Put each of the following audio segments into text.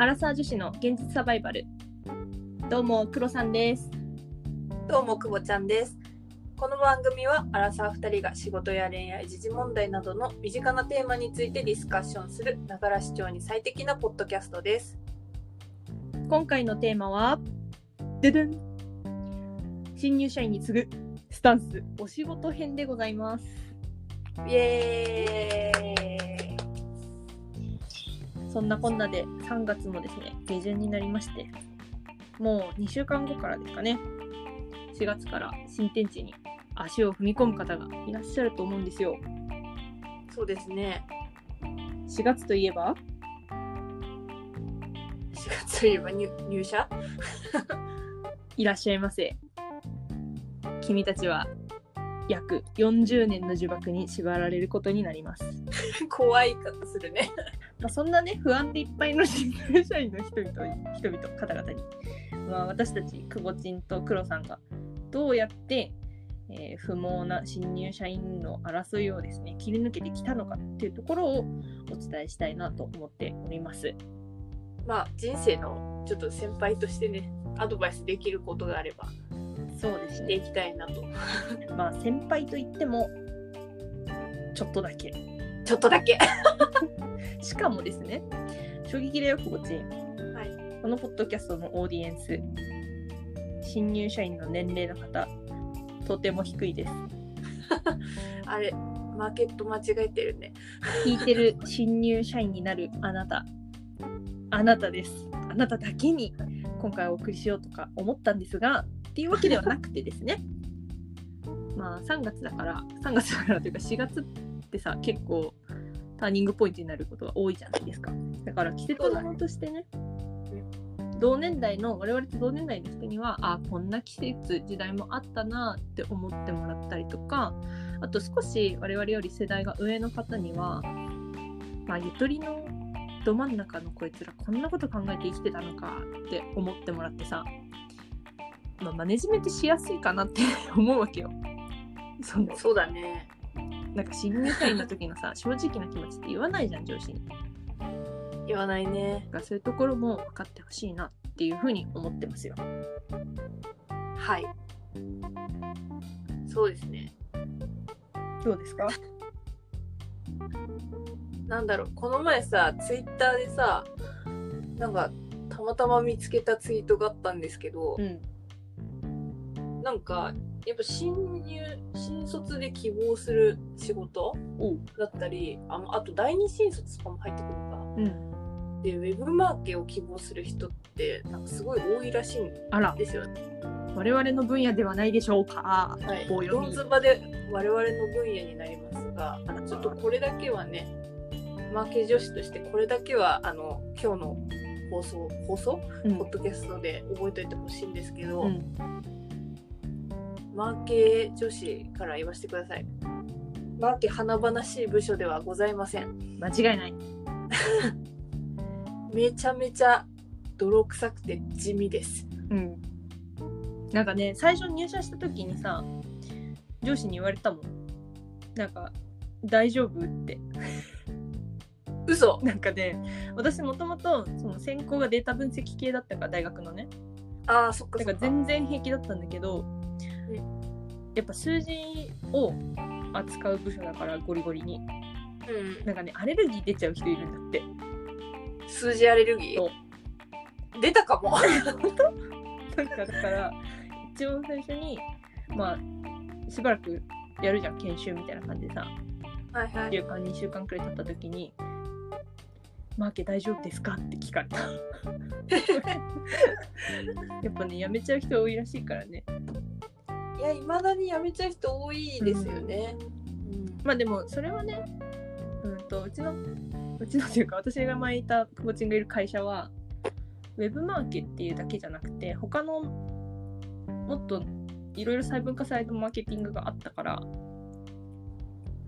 アラサー女子の現実サバイバル。どうも黒さんです。どうも、くぼちゃんです。この番組は、アラサー2人が仕事や恋愛、時事問題などの身近なテーマについてディスカッションする、ながら視聴に最適なポッドキャストです。今回のテーマはででん新入社員に次ぐスタンスお仕事編でございます。イエーイそんなこんなで3月もですね下旬になりましてもう2週間後からですかね4月から新天地に足を踏み込む方がいらっしゃると思うんですよ。そうですね。4月といえば？4月といえば入入社？いらっしゃいませ。君たちは約40年の呪縛に縛られることになります、怖いするね。まあ、そんなね不安でいっぱいの新入社員の人々人々方々に、まあ、私たちくぼちんと黒さんがどうやって、えー不毛な新入社員の争いをですね切り抜けてきたのかっていうところをお伝えしたいなと思っております。まあ、人生のちょっと先輩としてね、アドバイスできることがあれば、そうですしていきたいなと。まあ先輩といってもちょっとだけちょっとだけ。しかもですね、衝撃だよ、こぼちん。はい。このポッドキャストのオーディエンス、新入社員の年齢の方、とても低いです。あれ、マーケット間違えてるね。聞いてる新入社員になるあなた、あなたです。あなただけに今回お送りしようとか思ったんですが、っていうわけではなくてですね、まあ3月だから、3月だからというか4月ってさ、結構ターニングポイントになることが多いじゃないですか。だから季節物としてね、同年代の我々と同年代の人にはあこんな季節時代もあったなって思ってもらったりとかあと少し我々より世代が上の方にはまあゆとりのど真ん中のこいつらこんなこと考えて生きてたのかって思ってもらってさ、まあ、マネジメントしやすいかなって思うわけよ。そうだね。なんか新入社員の時のさ 正直な気持ちって言わないじゃん上司に。言わないね。がそういうところも分かってほしいなっていうふうに思ってますよ。はい。そうですね。どうですか？なんだろう、この前さ、ツイッターでさ、なんか、たまたま見つけたツイートがあったんですけど、ん。なんか、やっぱ新入、新卒で希望する仕事。だったり、ああと第二新卒とかも入ってくるのか。うん。で、ウェブマーケを希望する人って、なんかすごい多いらしいんですよね。我々の分野ではないでしょうか。はい。棒読みドンズバで我々の分野になりますがちょっとこれだけはね、マーケ女子としてこれだけは、あの、今日の放送、放送？うんポッドキャストで覚えておいてほしいんですけど、うん。マーケ女子から言わせてください。マーケ華々しい部署ではございません。間違いない。めちゃめちゃ泥臭くて地味です。うん。なんかね、最初入社した時にさ、上司に言われたもん。なんか、大丈夫って。嘘なんかね、私もともとその専攻がデータ分析系だったから、大学のね。ああ、そっかだからそっか。全然平気だったんだけど、やっぱ数字を扱う部署だからゴリゴリに。うん。なんかね、アレルギー出ちゃう人いるんだって。数字アレルギそー出たかも。なんかだから一応最初にまあしばらくやるじゃん研修みたいな感じでさはいは1。週間2週間くらい経った時に「マーケ大丈夫ですか?」って聞かれた やっぱねやめちゃう人多いらしいからねいや、いまだに辞めちゃう人多いですよね。まあでもそれはねうんとうちのうちのというか私が前いた久保ちんがいる会社はウェブマーケっていうだけじゃなくて他のもっといろいろ細分化されたマーケティングがあったから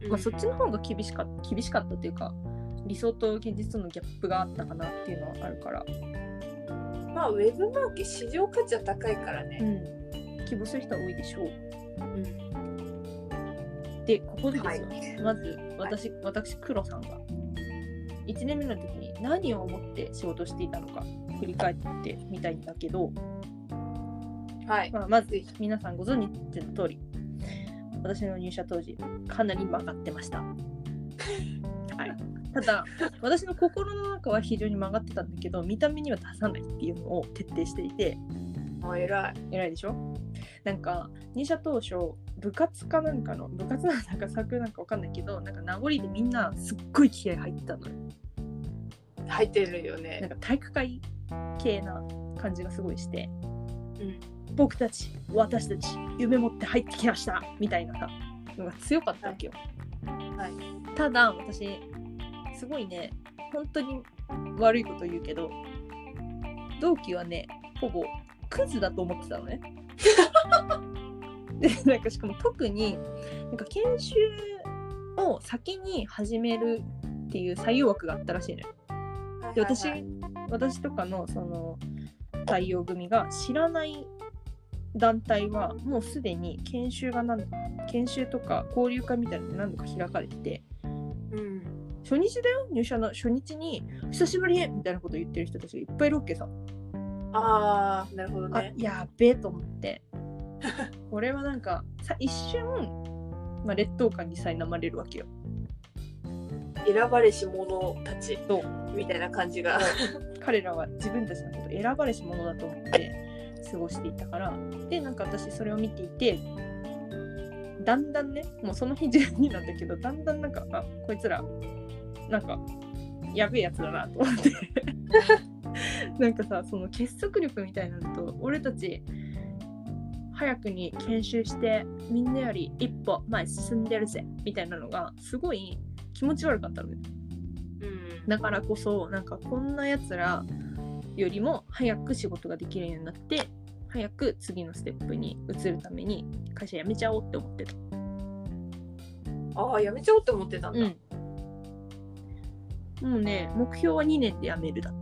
うんまあ、そっちの方が厳しかった厳しかったというか理想と現実とのギャップがあったかなっていうのはあるから、まあ、ウェブマーケ市場価値は高いからね。ん、希望する人は多いでしょう。うん。でここでですよ、はい。まず私私黒さんが。1年目の時に何を思って仕事をしていたのか振り返ってみたいんだけど、はい。まあ、まず皆さんご存知の通り私の入社当時かなり曲がってました。はい、ただ私の心の中は非常に曲がってたんだけど見た目には出さないっていうのを徹底していて。あ、偉い。偉いでしょ？なんか入社当初部活かなんかの部活なんだかサークルなんかわかんないけどなんか名残でみんなすっごい気合入ってたのよ入ってるよなんね。か体育会系な感じがすごいしてうん。僕たち私たち夢持って入ってきましたみたいなさのが強かったわけよ、はい。ただ私すごいね本当に悪いこと言うけど同期はねほぼクズだと思ってたのねで なんかしかも特になんか研修を先に始めるっていう採用枠があったらしいのよ。で私私とかのその採用組が知らない団体はもうすでに研修が何研修とか交流会みたいなので何度か開かれててうん。初日だよ？入社の初日に「久しぶり!」みたいなこと言ってる人たちがいっぱいいるわけさ、ああ、なるほどあね。やっべえと思って。これはなんかさ一瞬、まあ、劣等感に苛まれるわけよ。選ばれし者たちそう。みたいな感じが。彼らは自分たちのこと選ばれし者だと思って過ごしていたから。でなんか私それを見ていてだんだんねもうその日中になんだけどだんだんなんかあこいつらなんかやべえやつだなと思ってなんかさその結束力みたいなのと俺たち早くに研修してみんなより一歩前進んでるぜみたいなのがすごい気持ち悪かったのねうん。だからこそなんかこんなやつらよりも早く仕事ができるようになって早く次のステップに移るために会社辞めちゃおうって思ってた。ああ、やめちゃおうって思ってたんだ。うん。もうね目標は2年で辞めるだった。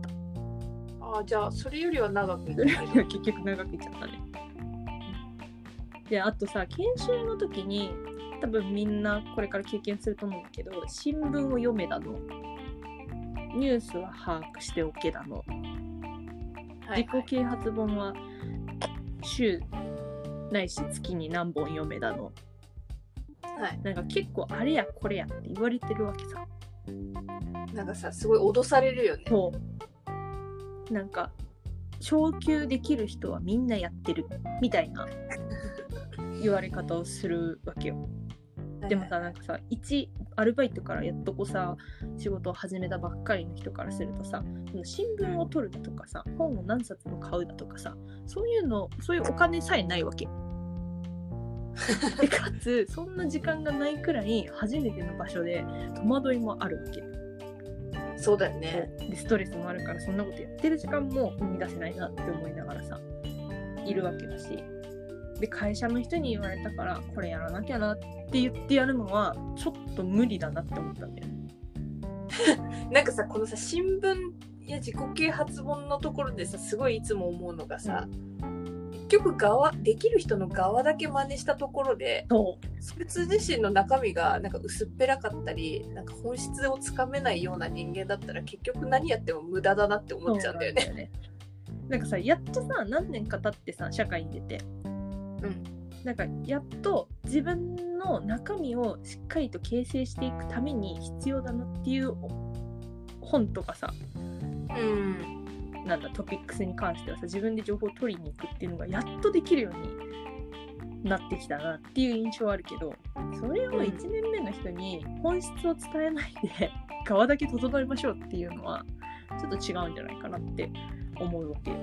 じゃあ、それよりは長く。結局長くいっちゃったね。であとさ研修の時に多分みんなこれから経験すると思うんだけど新聞を読めだの。ニュースは把握しておけだの。はい。自己啓発本は週ないし月に何本読めだの。はい。なんか結構あれやこれやって言われてるわけさ。なんかさ、すごい脅されるよね。そうなんか昇給できる人はみんなやってるみたいな 言われ方をするわけよ。でもさなんかさ一アルバイトからやっとこさ仕事を始めたばっかりの人からするとさ新聞を取るだとかさ本を何冊も買うだとかさそういうのそういうお金さえないわけ。でかつそんな時間がないくらい初めての場所で戸惑いもあるわけそうだよね。でストレスもあるからそんなことやってる時間も生み出せないなって思いながらさいるわけだしで会社の人に言われたからこれやらなきゃなって言ってやるのはちょっと無理だなって思ったんだよね。なんかさ、このさ、新聞や自己啓発本のところでさ、すごいいつも思うのがさ、結局側、できる人の側だけ真似したところで、そそいつ自身の中身がなんか薄っぺらかったり、なんか本質をつかめないような人間だったら、結局何やっても無駄だなって思っちゃうんだよね。ね。なんかさやっとさ何年か経ってさ社会に出てうん。なんかやっと自分の中身をしっかりと形成していくために必要だなっていう本とかさうん。なんだトピックスに関してはさ自分で情報を取りに行くっていうのがやっとできるようになってきたなっていう印象はあるけどそれをうん1年目の人に本質を伝えないで 側だけ整えましょうっていうのはちょっと違うんじゃないかなって思うわけよ。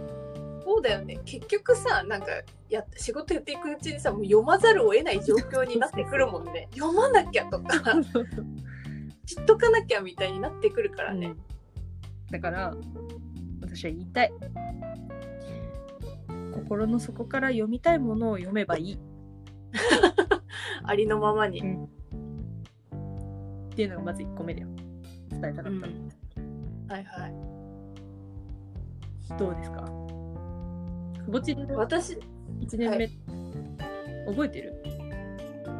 そうだよね。結局さ、なんかや仕事やっていくうちにさ、もう読まざるを得ない状況になってくるもんね。読まなきゃとか、知っとかなきゃみたいになってくるからね。だから私は言いたい。心の底から読みたいものを読めばいい。っありのままに。ていうのがまず1個目だよ。伝えたかったの、はいはい。どうですか？くぼちで私、1年目、覚えてる？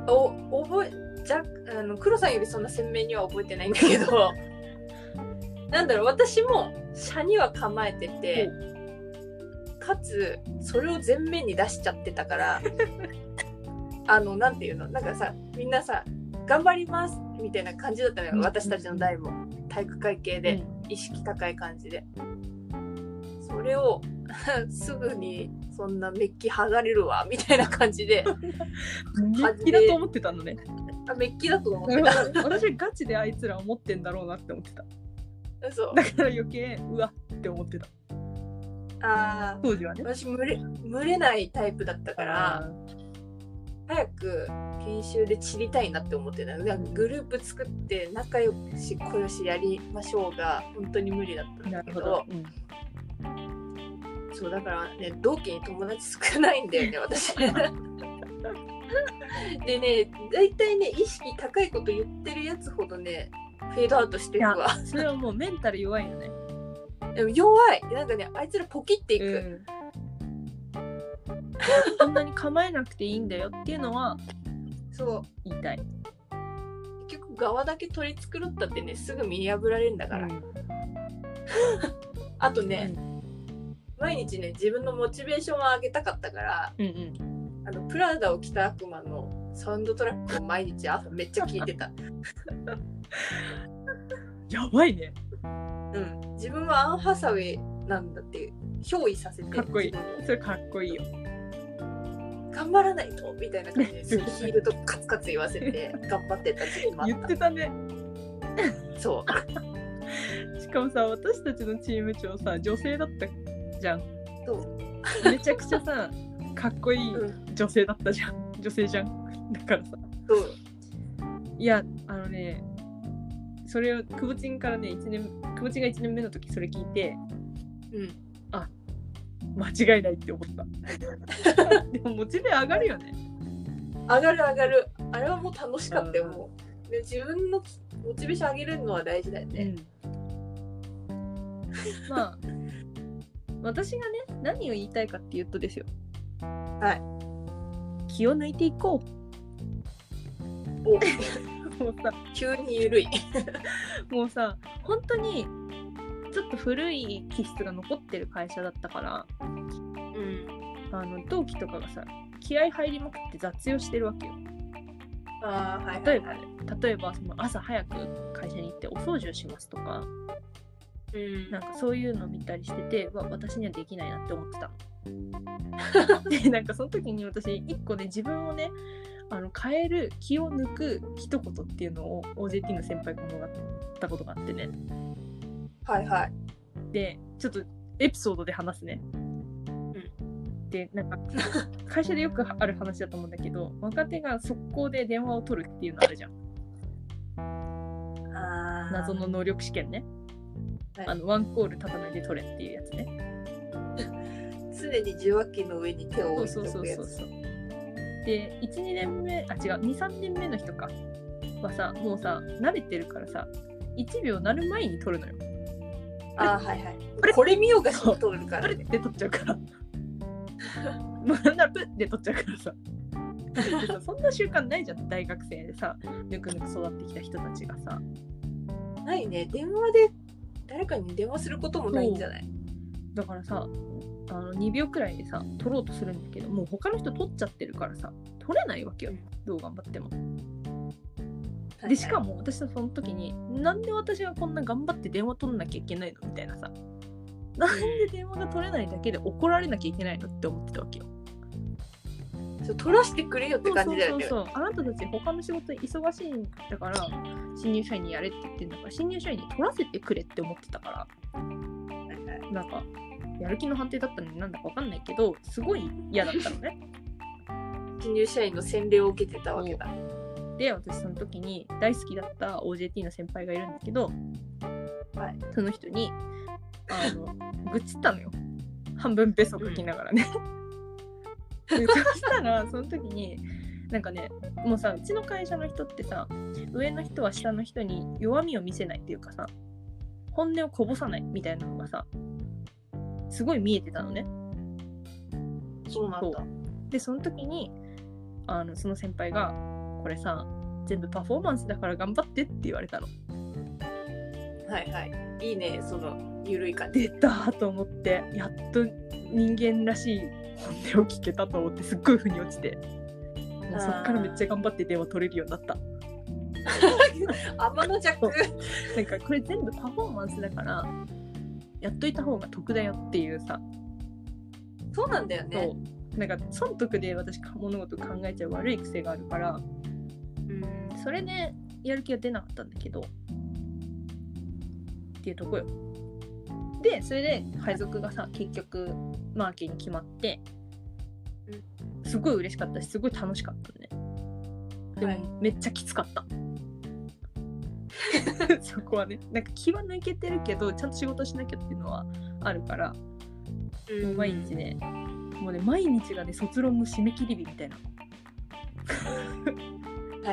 お覚えじゃあの黒さんよりそんな鮮明には覚えてないんだけど。なんだろう私も社には構えててかつそれを前面に出しちゃってたから あのなんていうの？なんかさみんなさ頑張りますみたいな感じだったのよ、うん。私たちの代も。体育会系で意識高い感じで、それを すぐにそんなメッキ剥がれるわみたいな感じで。メッキだと思ってたのね。あメッキだと思っなてた。私ガチであいつら思ってんだろうなって思ってた。そうだから余計うわって思ってた。あ当時はね。私群れ群れないタイプだったから早く研修で散りたいなって思ってた。なんかグループ作って仲良し小よしやりましょうが本当に無理だったんなだけど。るほど。うん。そうだからね同期に友達少ないんだよね 私。でね大体ね意識高いこと言ってるやつほどねフェードアウトしていくわ。それはもうメンタル弱いよね。でも弱い。なんかねあいつらポキっていく、うん。そんなに構えなくていいんだよっていうのはそう。言いたい。結局側だけ取り繕ったってねすぐ見破られるんだから、うん。あとね、毎日ね自分のモチベーションを上げたかったからうんうん。あのプラダを着た悪魔のサウンドトラックを毎日朝めっちゃ聞いてた、やばいね。うん、自分はアン・ハサウェイなんだって憑依させてかっこいいそれかっこいいよ。頑張らないとみたいな感じで ヒールとカツカツ言わせて頑張ってた時期もあ言っったてたね。そう しかもさ、私たちのチーム長さ、女性だったじゃん。そうめちゃくちゃさ、かっこいいうん女性だったじゃん。女性じゃん。だからさ。そういや、あのね、それを、くぼちんからね、1年、くぼちんが1年目の時それ聞いて、うん間違いないって思った。でもモチベ上がるよね。上がる上がるあれはもう楽しかったよもうで自分のモチベーション上げるのは大事だよね、まあ、私がね、何を言いたいかっていうとですよ。はい気を抜いていこおう。もうさ、急に緩い もうさ、本当に、ちょっと古い気質が残ってる会社だったから、うんあの同期とかがさ、気合入りまくって雑用してるわけよ。あ例えばいはい例えばその朝早く会社に行ってお掃除をしますとか、うんなんかそういうの見たりしてて、わ私にはできないなって思ってたの。で、なんかその時に私、一個ね、自分をね、あの変える、気を抜く一言っていうのを OJT の先輩からもらったことがあってね。はいはいで、ちょっとエピソードで話すね。で、なんか、会社でよくある話だと思うんだけど、若手が速攻で電話を取るっていうのあるじゃん。謎の能力試験ね。はいあの、ワンコール立たないで取れっていうやつね。常に受話器の上に手を置いてそうそうおくやつそうそうそう。で、1、2年目、あ、違う、2、3年目の人か。はさ、もうさ、慣れてるからさ、1秒なる前に取るのよ。あーはいはいこれこれ見ようがしに通るからねプルって取っちゃうから。もうなんならプッって取っちゃうからさ。でさそんな習慣ないじゃん、大学生でさ、ぬくぬく育ってきた人たちがさ。ないね電話で誰かに電話することもないんじゃない？だからさ、あの2秒くらいでさ、取ろうとするんだけど、もう他の人取っちゃってるからさ、取れないわけようん、どう頑張っても。はいでしかも私はその時になんで私がこんな頑張って電話取んなきゃいけないのみたいなさなんで電話が取れないだけで怒られなきゃいけないのって思ってたわけよ。そう取らしてくれよって感じだよね。そうそうそうあなたたち他の仕事忙しいんだから新入社員にやれって言ってんだから新入社員に取らせてくれって思ってたから。なんかやる気の判定だったのになんだかわかんないけどすごい嫌だったのね。新入社員の洗礼を受けてたわけだ。で私その時に大好きだった OJT の先輩がいるんだけど、はい。その人にあの愚痴ったのよ。半分ペソ書きながらね。でそしたらその時になんかねもうさうちの会社の人ってさ上の人は下の人に弱みを見せないっていうかさ本音をこぼさないみたいなのがさすごい見えてたのね。そうなんだ。でその時にあのその先輩が「これさ全部パフォーマンスだから頑張って」って言われたの。はいはい。いいねそのゆるい感じ。出たと思ってやっと人間らしい本音を聞けたと思ってすっごい腑に落ちて。もうそっからめっちゃ頑張って電話取れるようになった。天の弱なんかこれ全部パフォーマンスだからやっといた方が得だよっていうさ。そうなんだよね。そう。なんか損得で私物事考えちゃう悪い癖があるから。うん。それでやる気が出なかったんだけど。っていうとこよ。でそれで配属がさ結局マーケに決まって。すごい嬉しかったしすごい楽しかったね。でも、はい。めっちゃきつかった そこはね。なんか気は抜けてるけどちゃんと仕事しなきゃっていうのはあるから。もう毎日ねもうね毎日がね卒論の締め切り日みたいな。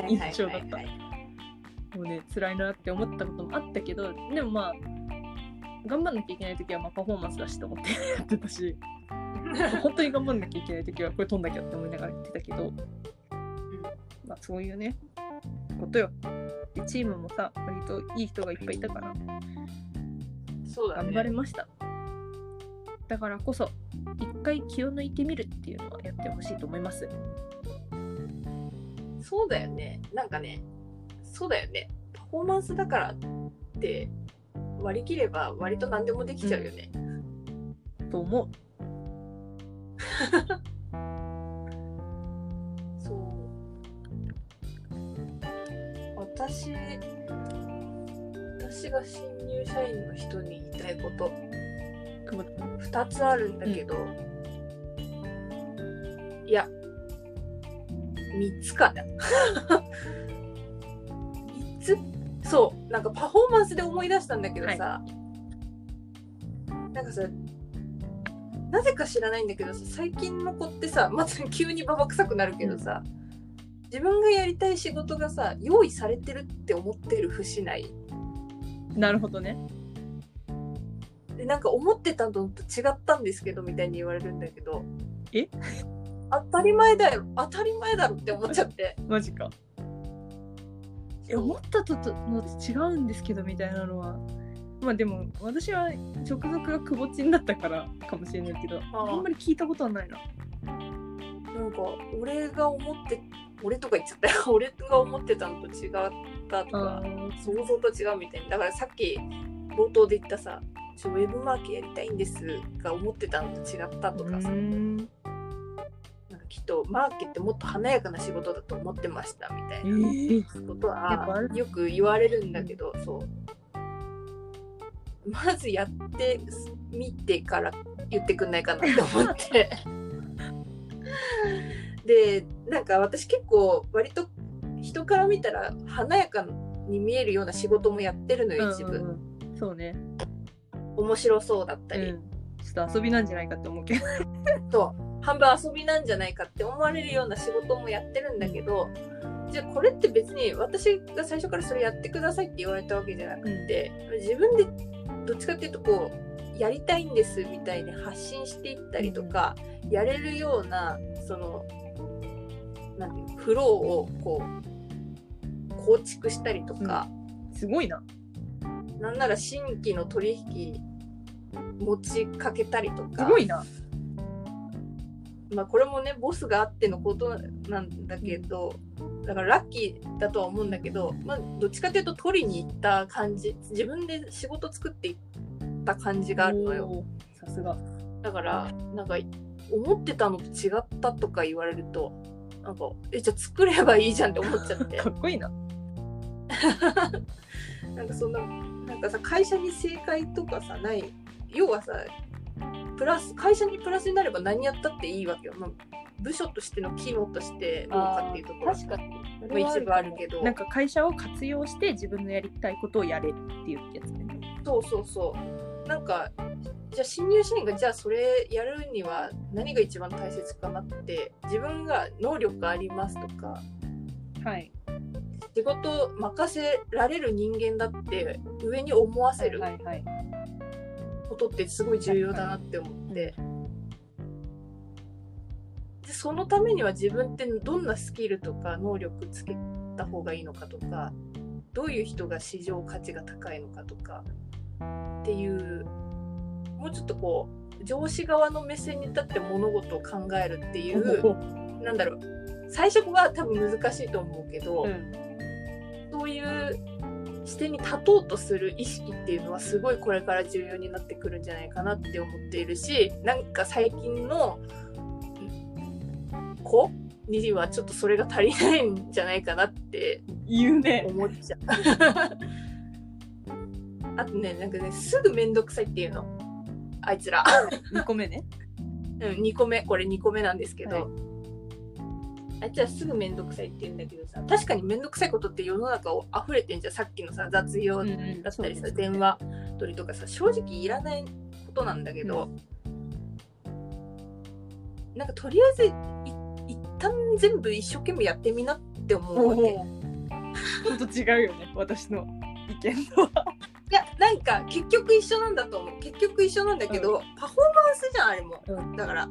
印象だった。もうね辛いなって思ったこともあったけどでもまあ頑張んなきゃいけない時はまあパフォーマンスだしと思って やってたし。本当に頑張んなきゃいけない時はこれ取んなきゃって思いながらやってたけど、まあ、そういうねことよ。でチームもさ割といい人がいっぱいいたから。そうだね。頑張れました。だからこそ一回気を抜いてみるっていうのはやってほしいと思います。そうだよね。なんかねそうだよね。パフォーマンスだからって割り切れば割と何でもできちゃうよね、と思うそう が新入社員の人に言いたいこと。久保2つあるんだけど、いや3つかな。3つ？そうなんかパフォーマンスで思い出したんだけどさ、なんかさなぜか知らないんだけどさ最近の子ってさまず急にババ臭くなるけどさ、自分がやりたい仕事がさ用意されてるって思ってる節ない？なるほどね。でなんか思ってたのと違ったんですけどみたいに言われるんだけど。え？当たり前だよ。当たり前だろって思っちゃって。マジか。え思ったととのと違うんですけどみたいなのは。まあでも私は直属がくぼちんだったからかもしれないけどあんまり聞いたことはないな。なんか俺が思って俺とか言っちゃったよ。俺が思ってたのと違ったとか想像と違うみたいなだからさっき冒頭で言ったさウェブマーケやりたいんですが思ってたのと違ったとかさ、うん。なんかきっとマーケってもっと華やかな仕事だと思ってましたみたいえなー。ことはるよく言われるんだけどそう。まずやってみてから言ってくんないかなって思って。でなんか私結構割と人から見たら華やかに見えるような仕事もやってるのよ一部、うんうん。うんそうね、面白そうだったり、うん、ちょっと遊びなんじゃないかって思うけど。そう。半分遊びなんじゃないかって思われるような仕事もやってるんだけどじゃあこれって別に私が最初からそれやってくださいって言われたわけじゃなくて、自分でどっちかっていうとこうやりたいんですみたいに発信していったりとか、やれるようなそのなんていうのフローをこう構築したりとか、すごいな。なんなら新規の取引持ちかけたりとか。すごいな。まあこれもねボスがあってのことなんだけどだからラッキーだとは思うんだけど、まあ、どっちかというと取りに行った感じ自分で仕事作っていった感じがあるのよ。さすが。だからなんか思ってたのと違ったとか言われるとなんかえじゃあ作ればいいじゃんって思っちゃって。かっこいいな。なんかそんななんかさ会社に正解とかさない。要はさプラス会社にプラスになれば何やったっていいわけよ、まあ、部署としての機能としてどうかっていうところ確かに。まあ一部あるけど。なんか会社を活用して自分のやりたいことをやれっていうやつね。そうそうそうなんかじゃあ新入社員がじゃあそれやるには何が一番大切かなって自分が能力ありますとかはい。仕事任せられる人間だって上に思わせることってすごい重要だなって思って、でそのためには自分ってどんなスキルとか能力つけた方がいいのかとかどういう人が市場価値が高いのかとかっていうもうちょっとこう上司側の目線に立って物事を考えるっていうなんだろう。最初は多分難しいと思うけど、うん。そういう視点に立とうとする意識っていうのはすごいこれから重要になってくるんじゃないかなって思っているしなんか最近の子にはちょっとそれが足りないんじゃないかなって言うね。思っちゃう。あとねなんかねすぐ面倒くさいっていうの。あいつら。2個目ね。うん、2個目。これ2個目なんですけど、はい。あいつらすぐめんどくさいって言うんだけどさ確かにめんどくさいことって世の中を溢れてんじゃん。さっきのさ雑用だったりさ、電話取りとかさ正直いらないことなんだけど、なんかとりあえずい一旦全部一生懸命やってみなって思うわけ。いちょっと違うよね私の意見とはやなんか結局一緒なんだと思う。結局一緒なんだけど、パフォーマンスじゃんあれも。うん。だから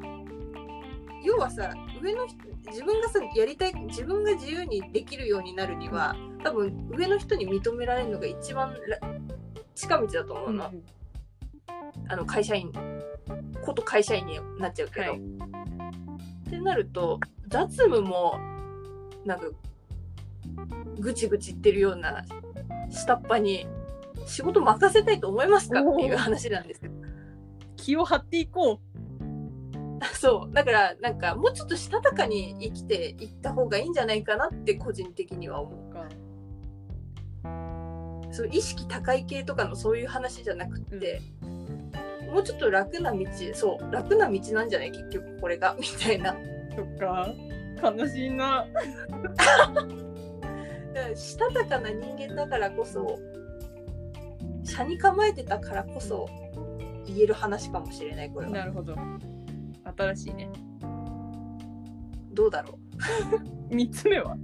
要はさ上の人自分がさやりたい自分が自由にできるようになるには多分上の人に認められるのが一番ら近道だと思うの,、あの会社員こと会社員になっちゃうけど、はい。ってなると雑務もなんかぐちぐち言ってるような下っ端に仕事任せたいと思いますか？っていう話なんですよ。気を張っていこ そう。だからなんかもうちょっとしたたかに生きていった方がいいんじゃないかなって個人的には思う。かうそう意識高い系とかのそういう話じゃなくって、もうちょっと楽な道そう楽な道なんじゃない？結局これが。みたいな。そっか。悲しいな。したたかな人間だからこそ車に構えてたからこそ言える話かもしれないこれは。なるほど。新しいね。どうだろう。3つ目は？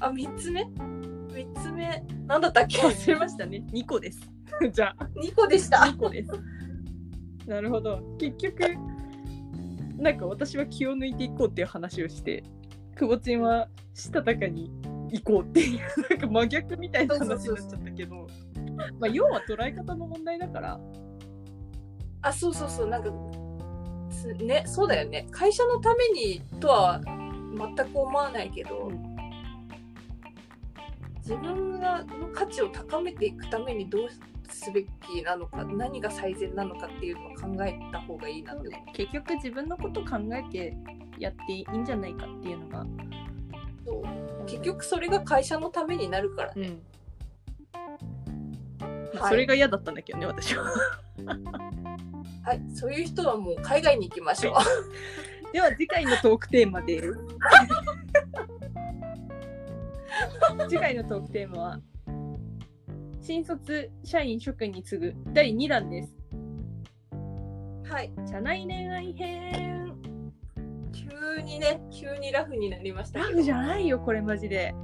あ3つ目？3つ目なんだったっけ？忘れましたね。2個です。じゃあ。2個でした。2個です。なるほど。結局なんか私は気を抜いていこうっていう話をしてくぼちんはしたたかに行こうっていうなんか真逆みたいな話になっちゃったけどまあ要は捉え方の問題だから。あそうそうそう。なんかつねそうだよね。会社のためにとは全く思わないけど、うん。自分がの価値を高めていくためにどうすべきなのか何が最善なのかっていうのを考えた方がいいなって結局自分のこと考えてやっていいんじゃないかっていうのが、そう。結局それが会社のためになるからね、うん。まあはい。それが嫌だったんだけどね私は。はい。そういう人はもう海外に行きましょう、では次回のトークテーマで。す 次回のトークテーマは新卒社員諸君に次ぐ第2弾です。はい。社内恋愛編。急にね急にラフになりましたラフじゃないよこれマジで。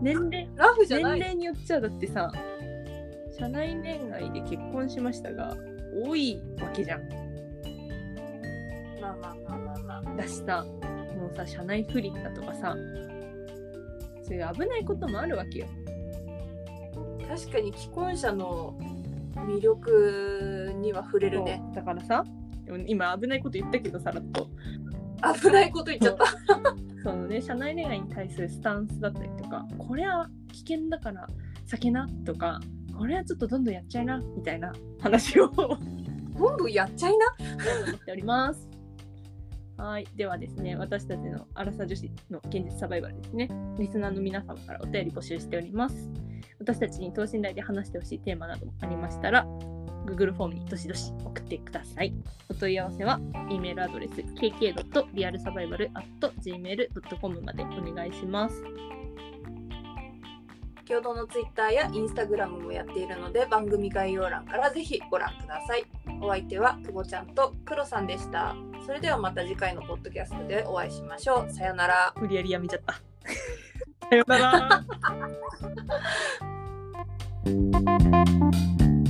年齢。ラフじゃない。年齢によっちゃだってさ社内恋愛で結婚しましたが多いわけじゃん。まあまあまあまあまあ。だしさもうさ社内不倫だとかさ。そういう危ないこともあるわけよ。確かに既婚者の魅力には触れるね。だからさ今危ないこと言ったけどさらっと。危ないこと言っちゃった。そのね社内恋愛に対するスタンスだったりとかこれは危険だから避けなとかこれはちょっとどんどんやっちゃいなみたいな話を。思どんどんやっちゃいな？っております。はい。ではですね私たちのアラサー女子の現実サバイバルですね。リスナーの皆様からお便り募集しております。私たちに等身大で話してほしいテーマなどもありましたら Google フォームにどしどし送ってください。お問い合わせは、e メールアドレス kk.realsurvival.gmail.com までお願いします。共同のツイッターやインスタグラムもやっているので番組概要欄からぜひご覧くださいお相手は久保ちゃんとクロさんでしたそれではまた次回のポッドキャストでお会いしましょうさよなら無理やりやめちゃった。さよなら。